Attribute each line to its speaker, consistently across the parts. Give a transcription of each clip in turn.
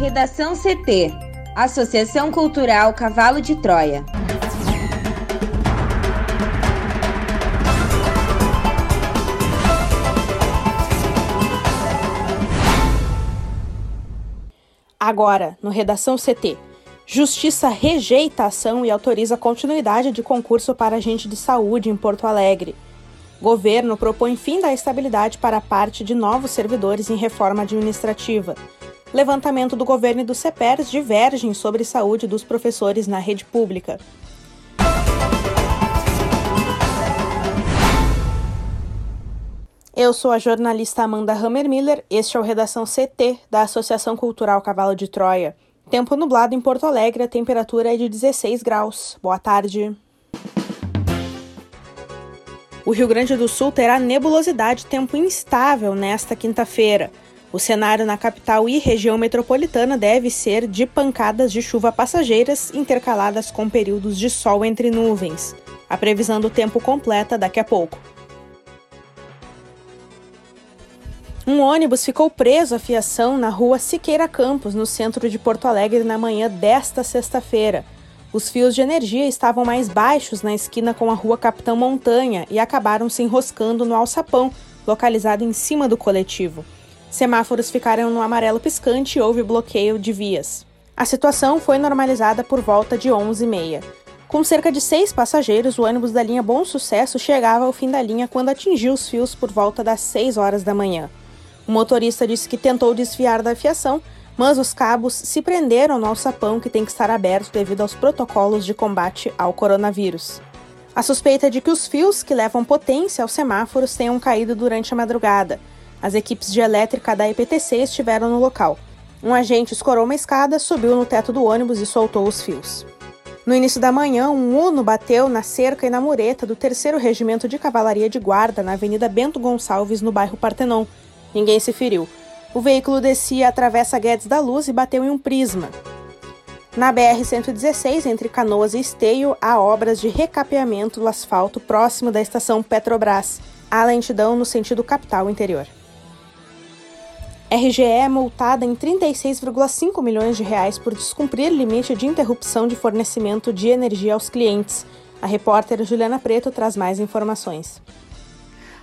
Speaker 1: Redação CT Associação Cultural Cavalo de Troia.
Speaker 2: Agora, no Redação CT. Justiça rejeita a ação e autoriza continuidade de concurso para agente de saúde em Porto Alegre. Governo propõe fim da estabilidade para parte de novos servidores em reforma administrativa. Levantamento do governo e do CEPERS divergem sobre saúde dos professores na rede pública. Eu sou a jornalista Amanda Hammermiller, este é o Redação CT da Associação Cultural Cavalo de Troia. Tempo nublado em Porto Alegre, a temperatura é de 16 graus. Boa tarde. O Rio Grande do Sul terá nebulosidade tempo instável nesta quinta-feira. O cenário na capital e região metropolitana deve ser de pancadas de chuva passageiras intercaladas com períodos de sol entre nuvens. A previsão do tempo completa daqui a pouco. Um ônibus ficou preso à fiação na rua Siqueira Campos, no centro de Porto Alegre, na manhã desta sexta-feira. Os fios de energia estavam mais baixos na esquina com a rua Capitão Montanha e acabaram se enroscando no alçapão, localizado em cima do coletivo. Semáforos ficaram no amarelo piscante e houve bloqueio de vias. A situação foi normalizada por volta de 11h30. Com cerca de seis passageiros, o ônibus da linha Bom Sucesso chegava ao fim da linha quando atingiu os fios por volta das 6 horas da manhã. O motorista disse que tentou desviar da fiação, mas os cabos se prenderam no alçapão que tem que estar aberto devido aos protocolos de combate ao coronavírus. A suspeita é de que os fios que levam potência aos semáforos tenham caído durante a madrugada. As equipes de elétrica da EPTC estiveram no local. Um agente escorou uma escada, subiu no teto do ônibus e soltou os fios. No início da manhã, um Uno bateu na cerca e na mureta do 3 Regimento de Cavalaria de Guarda na Avenida Bento Gonçalves, no bairro Partenon. Ninguém se feriu. O veículo descia a Travessa Guedes da Luz e bateu em um prisma. Na BR-116, entre Canoas e Esteio, há obras de recapeamento do asfalto próximo da estação Petrobras. Há lentidão no sentido capital interior. RGE é multada em 36,5 milhões de reais por descumprir limite de interrupção de fornecimento de energia aos clientes. A repórter Juliana Preto traz mais informações.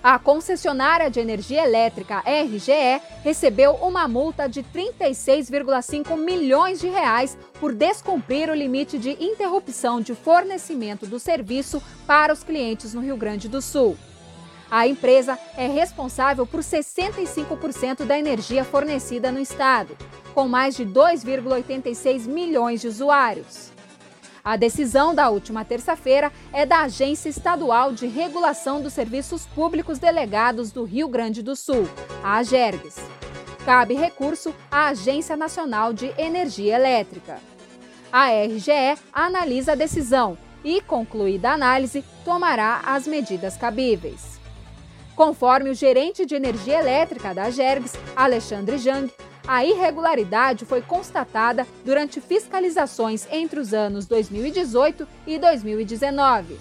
Speaker 3: A concessionária de energia elétrica RGE recebeu uma multa de 36,5 milhões de reais por descumprir o limite de interrupção de fornecimento do serviço para os clientes no Rio Grande do Sul. A empresa é responsável por 65% da energia fornecida no estado, com mais de 2,86 milhões de usuários. A decisão da última terça-feira é da Agência Estadual de Regulação dos Serviços Públicos Delegados do Rio Grande do Sul, a AGERGS. Cabe recurso à Agência Nacional de Energia Elétrica. A RGE analisa a decisão e, concluída a análise, tomará as medidas cabíveis. Conforme o gerente de energia elétrica da Gergs, Alexandre Jang, a irregularidade foi constatada durante fiscalizações entre os anos 2018 e 2019.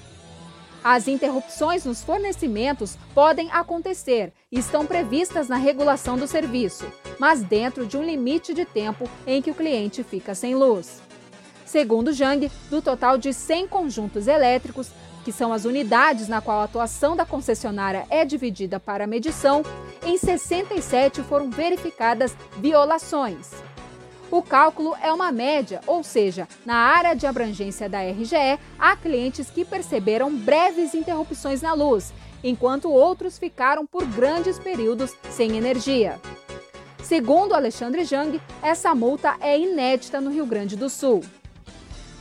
Speaker 3: As interrupções nos fornecimentos podem acontecer e estão previstas na regulação do serviço, mas dentro de um limite de tempo em que o cliente fica sem luz. Segundo Jang, do total de 100 conjuntos elétricos, que são as unidades na qual a atuação da concessionária é dividida para medição, em 67 foram verificadas violações. O cálculo é uma média, ou seja, na área de abrangência da RGE, há clientes que perceberam breves interrupções na luz, enquanto outros ficaram por grandes períodos sem energia. Segundo Alexandre Jang, essa multa é inédita no Rio Grande do Sul.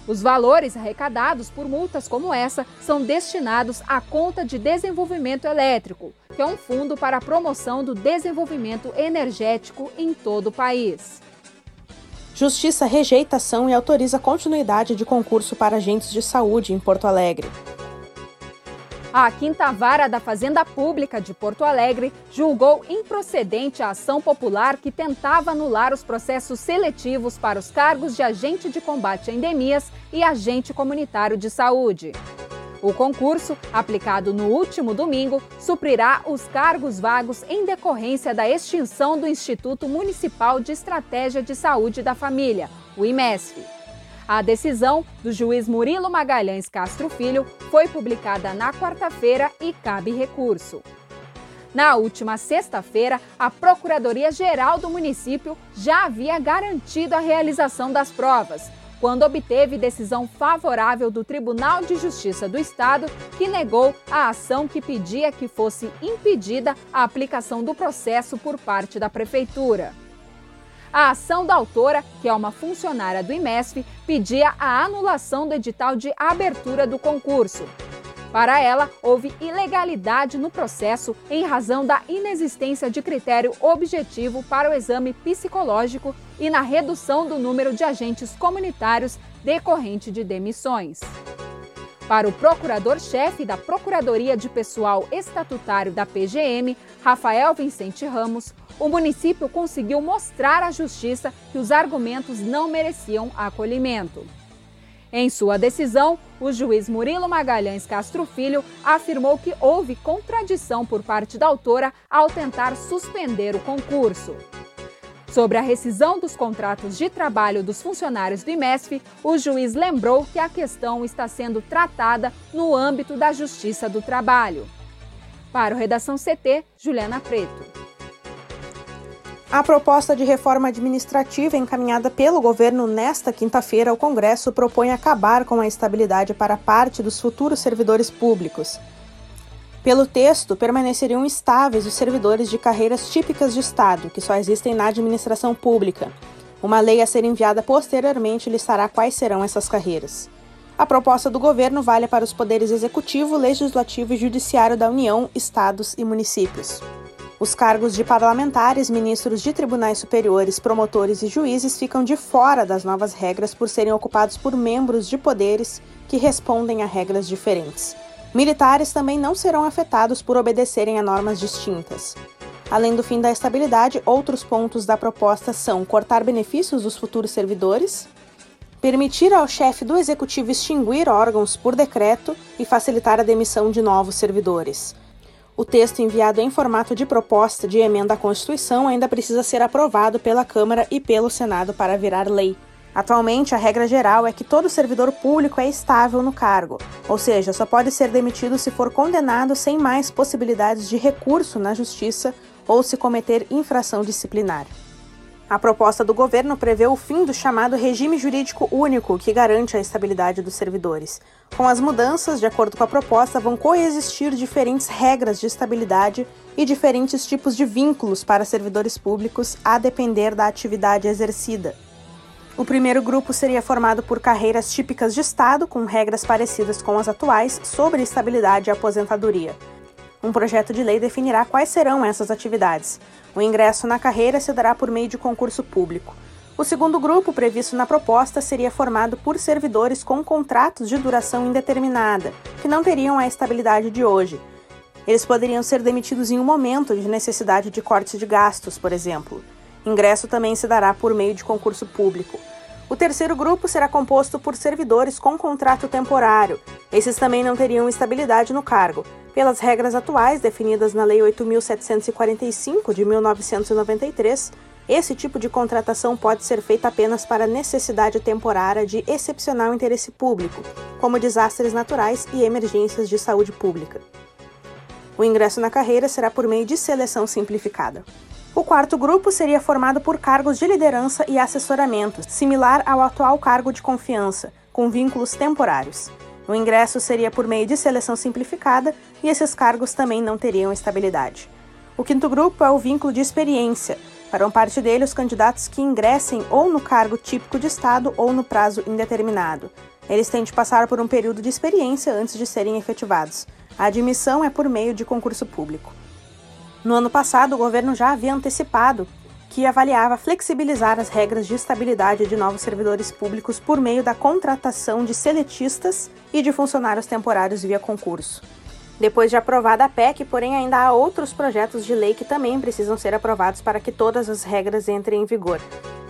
Speaker 3: Os valores arrecadados por multas como essa são destinados à conta de desenvolvimento elétrico, que é um fundo para a promoção do desenvolvimento energético em todo o país.
Speaker 2: Justiça rejeita ação e autoriza continuidade de concurso para agentes de saúde em Porto Alegre.
Speaker 3: A Quinta Vara da Fazenda Pública de Porto Alegre julgou improcedente a ação popular que tentava anular os processos seletivos para os cargos de agente de combate a endemias e agente comunitário de saúde. O concurso, aplicado no último domingo, suprirá os cargos vagos em decorrência da extinção do Instituto Municipal de Estratégia de Saúde da Família, o IMESF. A decisão do juiz Murilo Magalhães Castro Filho foi publicada na quarta-feira e cabe recurso. Na última sexta-feira, a Procuradoria-Geral do município já havia garantido a realização das provas, quando obteve decisão favorável do Tribunal de Justiça do Estado, que negou a ação que pedia que fosse impedida a aplicação do processo por parte da Prefeitura. A ação da autora, que é uma funcionária do IMESF, pedia a anulação do edital de abertura do concurso. Para ela, houve ilegalidade no processo em razão da inexistência de critério objetivo para o exame psicológico e na redução do número de agentes comunitários decorrente de demissões. Para o procurador-chefe da Procuradoria de Pessoal Estatutário da PGM, Rafael Vicente Ramos, o município conseguiu mostrar à Justiça que os argumentos não mereciam acolhimento. Em sua decisão, o juiz Murilo Magalhães Castro Filho afirmou que houve contradição por parte da autora ao tentar suspender o concurso. Sobre a rescisão dos contratos de trabalho dos funcionários do IMESF, o juiz lembrou que a questão está sendo tratada no âmbito da Justiça do Trabalho. Para o Redação CT, Juliana Preto.
Speaker 2: A proposta de reforma administrativa encaminhada pelo governo nesta quinta-feira ao Congresso propõe acabar com a estabilidade para parte dos futuros servidores públicos. Pelo texto, permaneceriam estáveis os servidores de carreiras típicas de Estado, que só existem na administração pública. Uma lei a ser enviada posteriormente listará quais serão essas carreiras. A proposta do governo vale para os poderes executivo, legislativo e judiciário da União, estados e municípios. Os cargos de parlamentares, ministros de tribunais superiores, promotores e juízes ficam de fora das novas regras por serem ocupados por membros de poderes que respondem a regras diferentes. Militares também não serão afetados por obedecerem a normas distintas. Além do fim da estabilidade, outros pontos da proposta são cortar benefícios dos futuros servidores, permitir ao chefe do executivo extinguir órgãos por decreto e facilitar a demissão de novos servidores. O texto enviado em formato de proposta de emenda à Constituição ainda precisa ser aprovado pela Câmara e pelo Senado para virar lei. Atualmente, a regra geral é que todo servidor público é estável no cargo, ou seja, só pode ser demitido se for condenado sem mais possibilidades de recurso na Justiça ou se cometer infração disciplinar. A proposta do governo prevê o fim do chamado regime jurídico único, que garante a estabilidade dos servidores. Com as mudanças, de acordo com a proposta, vão coexistir diferentes regras de estabilidade e diferentes tipos de vínculos para servidores públicos, a depender da atividade exercida. O primeiro grupo seria formado por carreiras típicas de Estado, com regras parecidas com as atuais, sobre estabilidade e aposentadoria. Um projeto de lei definirá quais serão essas atividades. O ingresso na carreira se dará por meio de concurso público. O segundo grupo previsto na proposta seria formado por servidores com contratos de duração indeterminada, que não teriam a estabilidade de hoje. Eles poderiam ser demitidos em um momento de necessidade de corte de gastos, por exemplo. Ingresso também se dará por meio de concurso público. O terceiro grupo será composto por servidores com contrato temporário. Esses também não teriam estabilidade no cargo, pelas regras atuais definidas na Lei 8.745 de 1993. Esse tipo de contratação pode ser feita apenas para necessidade temporária de excepcional interesse público, como desastres naturais e emergências de saúde pública. O ingresso na carreira será por meio de seleção simplificada. O quarto grupo seria formado por cargos de liderança e assessoramento, similar ao atual cargo de confiança, com vínculos temporários. O ingresso seria por meio de seleção simplificada e esses cargos também não teriam estabilidade. O quinto grupo é o vínculo de experiência. Farão parte dele os candidatos que ingressem ou no cargo típico de Estado ou no prazo indeterminado. Eles têm de passar por um período de experiência antes de serem efetivados. A admissão é por meio de concurso público. No ano passado, o governo já havia antecipado que avaliava flexibilizar as regras de estabilidade de novos servidores públicos por meio da contratação de seletistas e de funcionários temporários via concurso. Depois de aprovada a PEC, porém, ainda há outros projetos de lei que também precisam ser aprovados para que todas as regras entrem em vigor.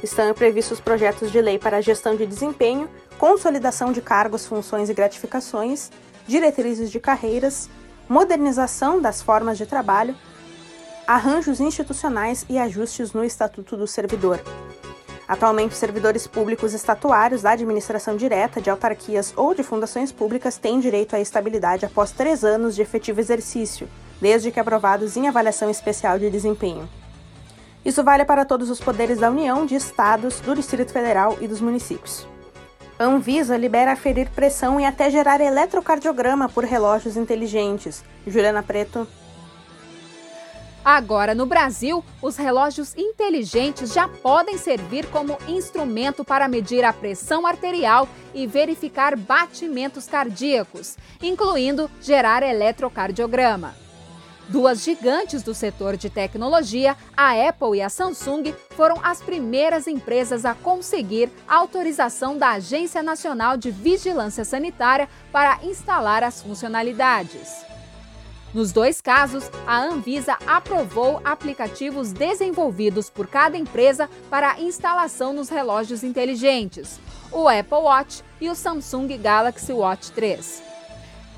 Speaker 2: Estão previstos projetos de lei para gestão de desempenho, consolidação de cargos, funções e gratificações, diretrizes de carreiras, modernização das formas de trabalho, arranjos institucionais e ajustes no Estatuto do Servidor. Atualmente, servidores públicos estatuários da administração direta, de autarquias ou de fundações públicas têm direito à estabilidade após três anos de efetivo exercício, desde que aprovados em avaliação especial de desempenho. Isso vale para todos os poderes da União, de estados, do Distrito Federal e dos municípios. A Anvisa libera aferir pressão e até gerar eletrocardiograma por relógios inteligentes. Juliana Preto,
Speaker 3: Agora, no Brasil, os relógios inteligentes já podem servir como instrumento para medir a pressão arterial e verificar batimentos cardíacos, incluindo gerar eletrocardiograma. Duas gigantes do setor de tecnologia, a Apple e a Samsung, foram as primeiras empresas a conseguir autorização da Agência Nacional de Vigilância Sanitária para instalar as funcionalidades. Nos dois casos, a Anvisa aprovou aplicativos desenvolvidos por cada empresa para instalação nos relógios inteligentes, o Apple Watch e o Samsung Galaxy Watch 3.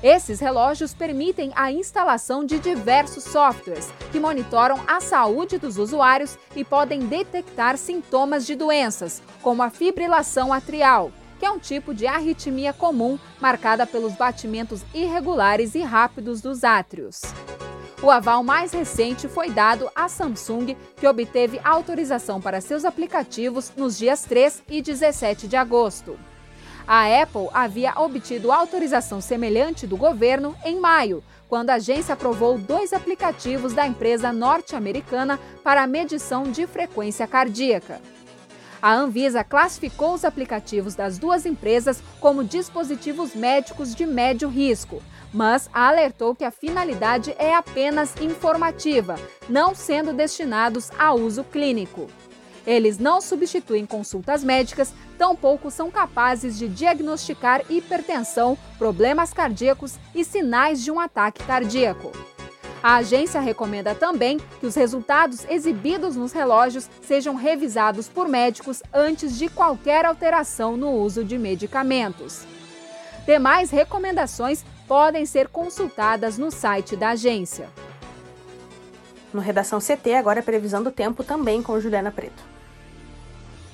Speaker 3: Esses relógios permitem a instalação de diversos softwares que monitoram a saúde dos usuários e podem detectar sintomas de doenças, como a fibrilação atrial, que é um tipo de arritmia comum marcada pelos batimentos irregulares e rápidos dos átrios. O aval mais recente foi dado à Samsung, que obteve autorização para seus aplicativos nos dias 3 e 17 de agosto. A Apple havia obtido autorização semelhante do governo em maio, quando a agência aprovou dois aplicativos da empresa norte-americana para medição de frequência cardíaca. A Anvisa classificou os aplicativos das duas empresas como dispositivos médicos de médio risco, mas alertou que a finalidade é apenas informativa, não sendo destinados a uso clínico. Eles não substituem consultas médicas, tampouco são capazes de diagnosticar hipertensão, problemas cardíacos e sinais de um ataque cardíaco. A agência recomenda também que os resultados exibidos nos relógios sejam revisados por médicos antes de qualquer alteração no uso de medicamentos. Demais recomendações podem ser consultadas no site da agência.
Speaker 2: No Redação CT, agora é previsão do tempo também com Juliana Preto.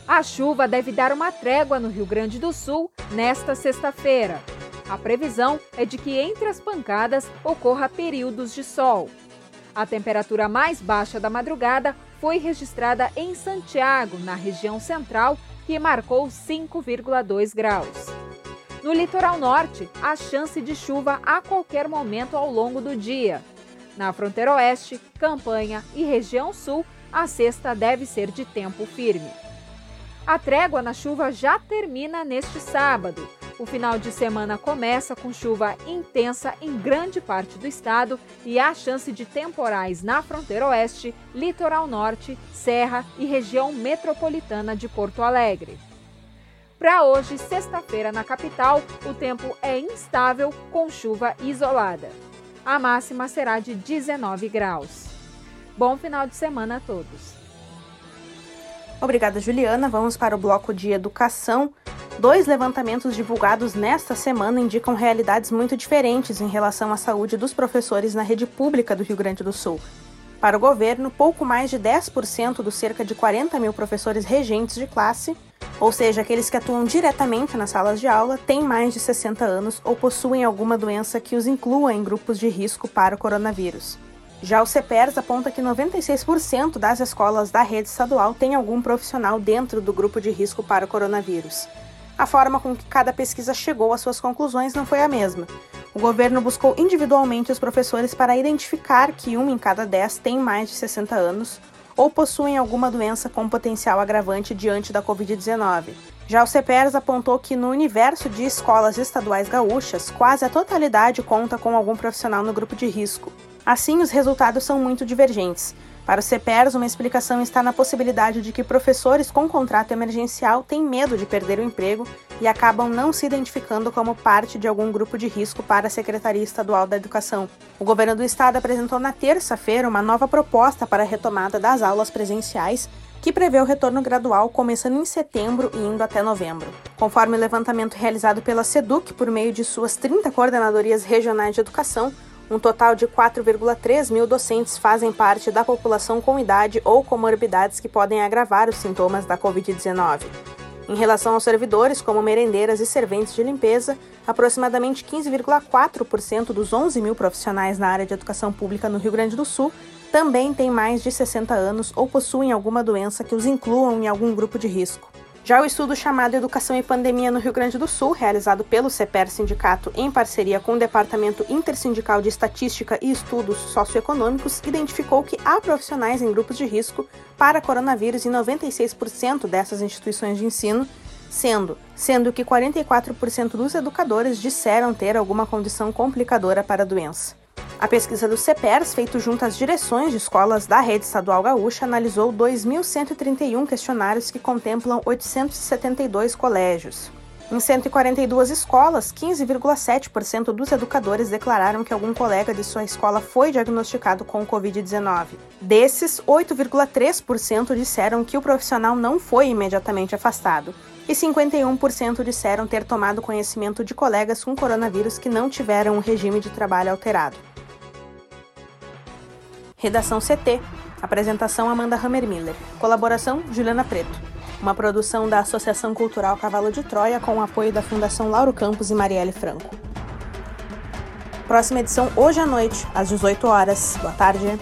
Speaker 3: A chuva deve dar uma trégua no Rio Grande do Sul nesta sexta-feira. A previsão é de que entre as pancadas ocorra períodos de sol. A temperatura mais baixa da madrugada foi registrada em Santiago, na região central, que marcou 5,2 graus. No litoral norte, há chance de chuva a qualquer momento ao longo do dia. Na fronteira oeste, campanha e região sul, a sexta deve ser de tempo firme. A trégua na chuva já termina neste sábado. O final de semana começa com chuva intensa em grande parte do estado e há chance de temporais na fronteira oeste, litoral norte, serra e região metropolitana de Porto Alegre. Para hoje, sexta-feira, na capital, o tempo é instável com chuva isolada. A máxima será de 19 graus. Bom final de semana a todos.
Speaker 2: Obrigada, Juliana. Vamos para o bloco de educação. Dois levantamentos divulgados nesta semana indicam realidades muito diferentes em relação à saúde dos professores na rede pública do Rio Grande do Sul. Para o governo, pouco mais de 10% dos cerca de 40 mil professores regentes de classe, ou seja, aqueles que atuam diretamente nas salas de aula, têm mais de 60 anos ou possuem alguma doença que os inclua em grupos de risco para o coronavírus. Já o CEPERS aponta que 96% das escolas da rede estadual têm algum profissional dentro do grupo de risco para o coronavírus. A forma com que cada pesquisa chegou às suas conclusões não foi a mesma. O governo buscou individualmente os professores para identificar que um em cada dez tem mais de 60 anos ou possuem alguma doença com potencial agravante diante da Covid-19. Já o CEPERS apontou que no universo de escolas estaduais gaúchas, quase a totalidade conta com algum profissional no grupo de risco. Assim, os resultados são muito divergentes. Para o CEPERS, uma explicação está na possibilidade de que professores com contrato emergencial têm medo de perder o emprego e acabam não se identificando como parte de algum grupo de risco para a Secretaria Estadual da Educação. O governo do estado apresentou na terça-feira uma nova proposta para a retomada das aulas presenciais, que prevê o retorno gradual começando em setembro e indo até novembro. Conforme o levantamento realizado pela SEDUC por meio de suas 30 coordenadorias regionais de educação, um total de 4,3 mil docentes fazem parte da população com idade ou comorbidades que podem agravar os sintomas da Covid-19. Em relação aos servidores, como merendeiras e serventes de limpeza, aproximadamente 15,4% dos 11 mil profissionais na área de educação pública no Rio Grande do Sul também têm mais de 60 anos ou possuem alguma doença que os incluam em algum grupo de risco. Já o estudo chamado Educação e Pandemia no Rio Grande do Sul, realizado pelo CEPER Sindicato em parceria com o Departamento Intersindical de Estatística e Estudos Socioeconômicos, identificou que há profissionais em grupos de risco para coronavírus em 96% dessas instituições de ensino, sendo, sendo que 44% dos educadores disseram ter alguma condição complicadora para a doença. A pesquisa do CEPERS, feita junto às direções de escolas da rede estadual gaúcha, analisou 2.131 questionários que contemplam 872 colégios. Em 142 escolas, 15,7% dos educadores declararam que algum colega de sua escola foi diagnosticado com Covid-19. Desses, 8,3% disseram que o profissional não foi imediatamente afastado, e 51% disseram ter tomado conhecimento de colegas com coronavírus que não tiveram um regime de trabalho alterado. Redação CT. Apresentação Amanda Hammermiller. Colaboração Juliana Preto. Uma produção da Associação Cultural Cavalo de Troia com o apoio da Fundação Lauro Campos e Marielle Franco. Próxima edição hoje à noite, às 18 horas. Boa tarde.